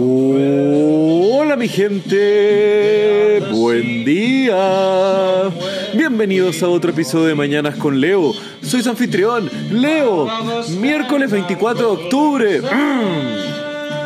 Hola mi gente, buen día. Bienvenidos a otro episodio de Mañanas con Leo. Soy su anfitrión, Leo. Miércoles 24 de octubre. Mm.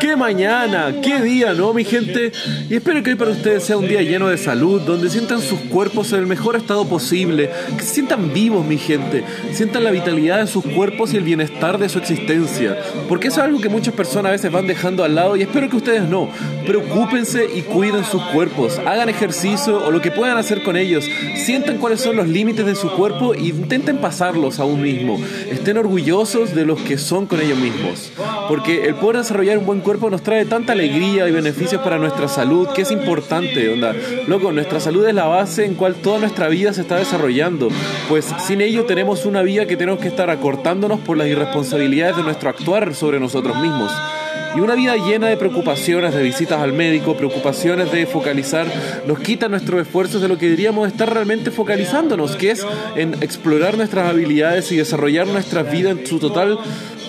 ¡Qué mañana! ¡Qué día, ¿no, mi gente? Y espero que hoy para ustedes sea un día lleno de salud, donde sientan sus cuerpos en el mejor estado posible, que se sientan vivos, mi gente, sientan la vitalidad de sus cuerpos y el bienestar de su existencia. Porque eso es algo que muchas personas a veces van dejando al lado y espero que ustedes no. Preocúpense y cuiden sus cuerpos, hagan ejercicio o lo que puedan hacer con ellos, sientan cuáles son los límites de su cuerpo e intenten pasarlos a un mismo. Estén orgullosos de los que son con ellos mismos. Porque el poder desarrollar un buen cuerpo nos trae tanta alegría y beneficios para nuestra salud que es importante, onda. Loco, nuestra salud es la base en cual toda nuestra vida se está desarrollando. Pues sin ello tenemos una vida que tenemos que estar acortándonos por las irresponsabilidades de nuestro actuar sobre nosotros mismos. Y una vida llena de preocupaciones, de visitas al médico, preocupaciones de focalizar, nos quita nuestros esfuerzos de lo que deberíamos estar realmente focalizándonos, que es en explorar nuestras habilidades y desarrollar nuestra vida en su total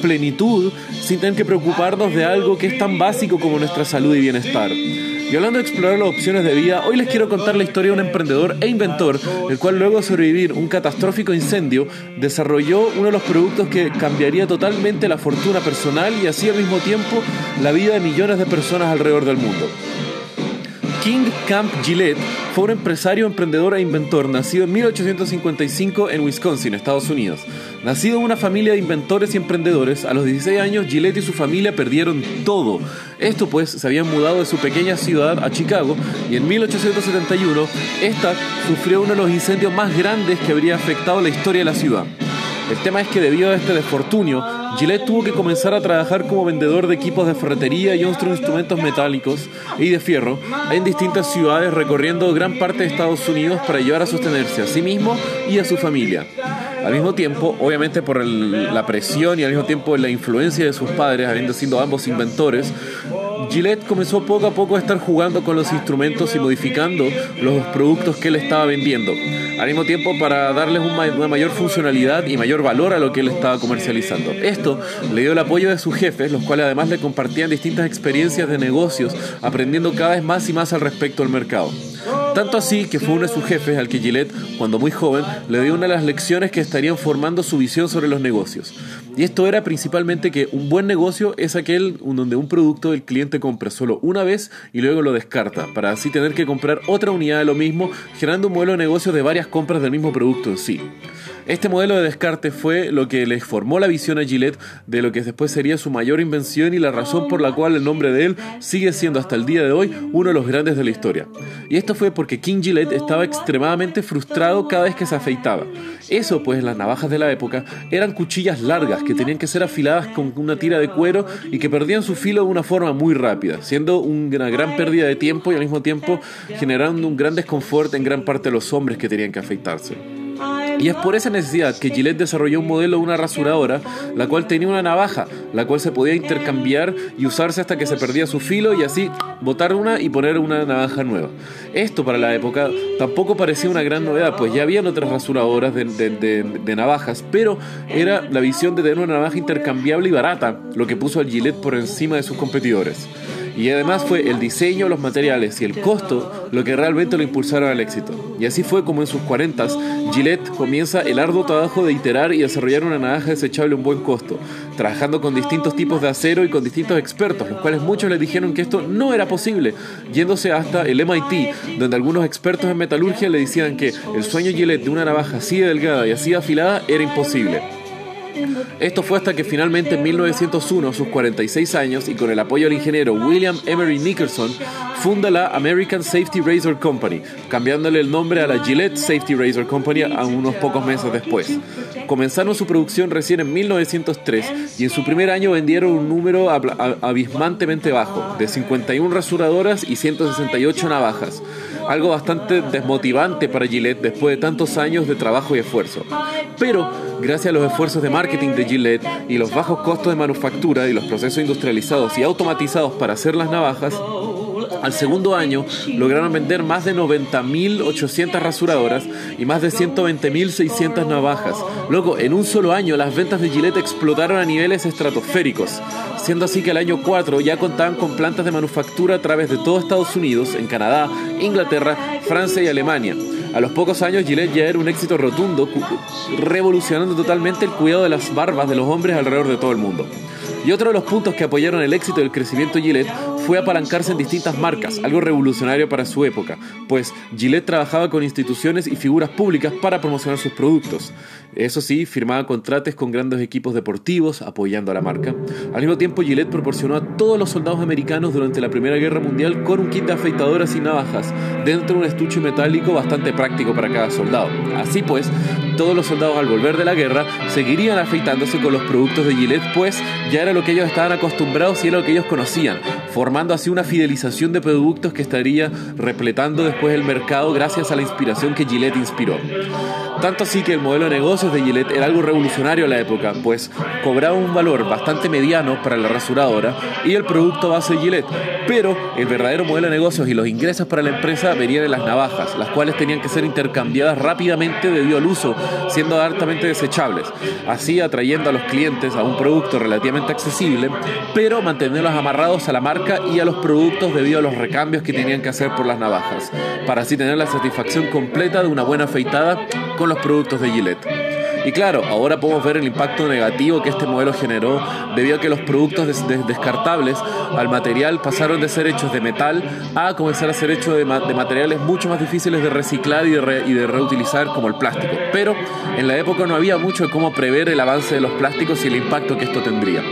plenitud sin tener que preocuparnos de algo que es tan básico como nuestra salud y bienestar. Y hablando de explorar las opciones de vida, hoy les quiero contar la historia de un emprendedor e inventor, el cual luego de sobrevivir un catastrófico incendio, desarrolló uno de los productos que cambiaría totalmente la fortuna personal y así al mismo tiempo la vida de millones de personas alrededor del mundo. King Camp Gillette fue un empresario, emprendedor e inventor nacido en 1855 en Wisconsin, Estados Unidos. Nacido en una familia de inventores y emprendedores, a los 16 años Gillette y su familia perdieron todo. Esto pues se habían mudado de su pequeña ciudad a Chicago y en 1871 esta sufrió uno de los incendios más grandes que habría afectado la historia de la ciudad. El tema es que debido a este desfortunio, Gillette tuvo que comenzar a trabajar como vendedor de equipos de ferretería y otros instrumentos metálicos y de fierro en distintas ciudades recorriendo gran parte de Estados Unidos para ayudar a sostenerse a sí mismo y a su familia. Al mismo tiempo, obviamente por la presión y al mismo tiempo la influencia de sus padres, habiendo sido ambos inventores, Gillette comenzó poco a poco a estar jugando con los instrumentos y modificando los productos que él estaba vendiendo. Al mismo tiempo para darles una mayor funcionalidad y mayor valor a lo que él estaba comercializando. Esto le dio el apoyo de sus jefes, los cuales además le compartían distintas experiencias de negocios, aprendiendo cada vez más y más al respecto del mercado. Tanto así que fue uno de sus jefes al que Gillette, cuando muy joven, le dio una de las lecciones que estarían formando su visión sobre los negocios. Y esto era principalmente que un buen negocio es aquel donde un producto el cliente compra solo una vez y luego lo descarta, para así tener que comprar otra unidad de lo mismo, generando un modelo de negocio de varias compras del mismo producto en sí. Este modelo de descarte fue lo que les formó la visión a Gillette de lo que después sería su mayor invención y la razón por la cual el nombre de él sigue siendo hasta el día de hoy uno de los grandes de la historia. Y esto fue porque King Gillette estaba extremadamente frustrado cada vez que se afeitaba. Eso, pues las navajas de la época eran cuchillas largas que tenían que ser afiladas con una tira de cuero y que perdían su filo de una forma muy rápida, siendo una gran pérdida de tiempo y al mismo tiempo generando un gran desconfort en gran parte de los hombres que tenían que afeitarse. Y es por esa necesidad que Gillette desarrolló un modelo de una rasuradora, la cual tenía una navaja, la cual se podía intercambiar y usarse hasta que se perdía su filo y así botar una y poner una navaja nueva. Esto para la época tampoco parecía una gran novedad, pues ya habían otras rasuradoras de, de navajas, pero era la visión de tener una navaja intercambiable y barata, lo que puso al Gillette por encima de sus competidores. Y además fue el diseño, los materiales y el costo lo que realmente lo impulsaron al éxito. Y así fue como en sus 40 Gillette comienza el arduo trabajo de iterar y desarrollar una navaja desechable a un buen costo, trabajando con distintos tipos de acero y con distintos expertos, los cuales muchos les dijeron que esto no era posible, yéndose hasta el MIT, donde algunos expertos en metalurgia le decían que el sueño Gillette de una navaja así de delgada y así afilada era imposible. Esto fue hasta que finalmente en 1901, a sus 46 años, y con el apoyo del ingeniero William Emery Nicholson, funda la American Safety Razor Company, cambiándole el nombre a la Gillette Safety Razor Company a unos pocos meses después. Comenzaron su producción recién en 1903 y en su primer año vendieron un número abismantemente bajo, de 51 rasuradoras y 168 navajas algo bastante desmotivante para Gillette después de tantos años de trabajo y esfuerzo. Pero, gracias a los esfuerzos de marketing de Gillette y los bajos costos de manufactura y los procesos industrializados y automatizados para hacer las navajas, Al segundo año lograron vender más de 90.800 rasuradoras y más de 120.600 navajas. Luego, en un solo año las ventas de Gillette explotaron a niveles estratosféricos, siendo así que el año 4 ya contaban con plantas de manufactura a través de todo Estados Unidos, en Canadá, Inglaterra, Francia y Alemania. A los pocos años Gillette ya era un éxito rotundo, revolucionando totalmente el cuidado de las barbas de los hombres alrededor de todo el mundo. Y otro de los puntos que apoyaron el éxito del crecimiento Gillette fue apalancarse en distintas marcas, algo revolucionario para su época, pues Gillette trabajaba con instituciones y figuras públicas para promocionar sus productos. Eso sí, firmaba contratos con grandes equipos deportivos apoyando a la marca. Al mismo tiempo, Gillette proporcionó a todos los soldados americanos durante la Primera Guerra Mundial con un kit de afeitadoras y navajas, dentro de un estuche metálico bastante práctico para cada soldado. Así pues, todos los soldados al volver de la guerra seguirían afeitándose con los productos de Gillette, pues ya era lo que ellos estaban acostumbrados y era lo que ellos conocían, formando así una fidelización de productos que estaría repletando después el mercado gracias a la inspiración que Gillette inspiró. Tanto así que el modelo de negocios de Gillette era algo revolucionario a la época, pues cobraba un valor bastante mediano para la rasuradora y el producto base de Gillette, pero el verdadero modelo de negocios y los ingresos para la empresa venían de las navajas, las cuales tenían que ser intercambiadas rápidamente debido al uso, siendo altamente desechables, así atrayendo a los clientes a un producto relativamente accesible, pero manteniéndolos amarrados a la marca y a los productos debido a los recambios que tenían que hacer por las navajas, para así tener la satisfacción completa de una buena afeitada con los productos de Gillette. Y claro, ahora podemos ver el impacto negativo que este modelo generó debido a que los productos descartables al material pasaron de ser hechos de metal a comenzar a ser hechos de, materiales mucho más difíciles de reciclar y de, y de, reutilizar como el plástico. Pero en la época no había mucho de cómo prever el avance de los plásticos y el impacto que esto tendría.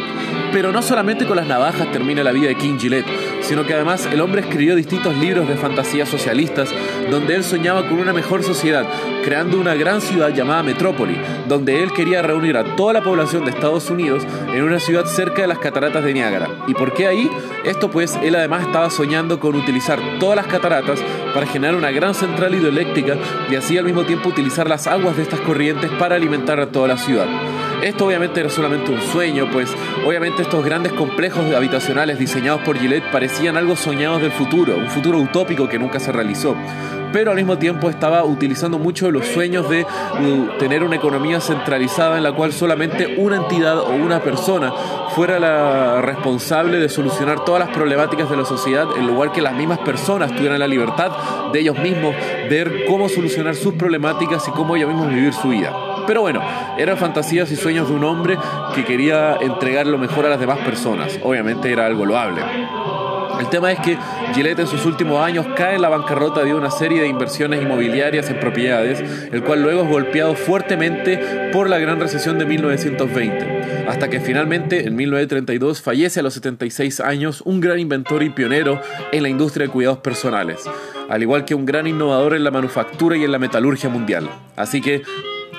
Pero no solamente con las navajas termina la vida de King Gillette, sino que además el hombre escribió distintos libros de fantasías socialistas donde él soñaba con una mejor sociedad, creando una gran ciudad llamada Metrópoli, donde él quería reunir a toda la población de Estados Unidos en una ciudad cerca de las cataratas de Niágara. ¿Y por qué ahí? Esto pues él además estaba soñando con utilizar todas las cataratas para generar una gran central hidroeléctrica y así al mismo tiempo utilizar las aguas de estas corrientes para alimentar a toda la ciudad. Esto obviamente era solamente un sueño, pues obviamente estos grandes complejos habitacionales diseñados por Gillette parecían algo soñados del futuro, un futuro utópico que nunca se realizó pero al mismo tiempo estaba utilizando mucho de los sueños de uh, tener una economía centralizada en la cual solamente una entidad o una persona fuera la responsable de solucionar todas las problemáticas de la sociedad, en lugar que las mismas personas tuvieran la libertad de ellos mismos ver cómo solucionar sus problemáticas y cómo ellos mismos vivir su vida. Pero bueno, eran fantasías y sueños de un hombre que quería entregar lo mejor a las demás personas. Obviamente era algo loable. El tema es que Gillette en sus últimos años cae en la bancarrota de una serie de inversiones inmobiliarias en propiedades, el cual luego es golpeado fuertemente por la gran recesión de 1920, hasta que finalmente en 1932 fallece a los 76 años un gran inventor y pionero en la industria de cuidados personales, al igual que un gran innovador en la manufactura y en la metalurgia mundial. Así que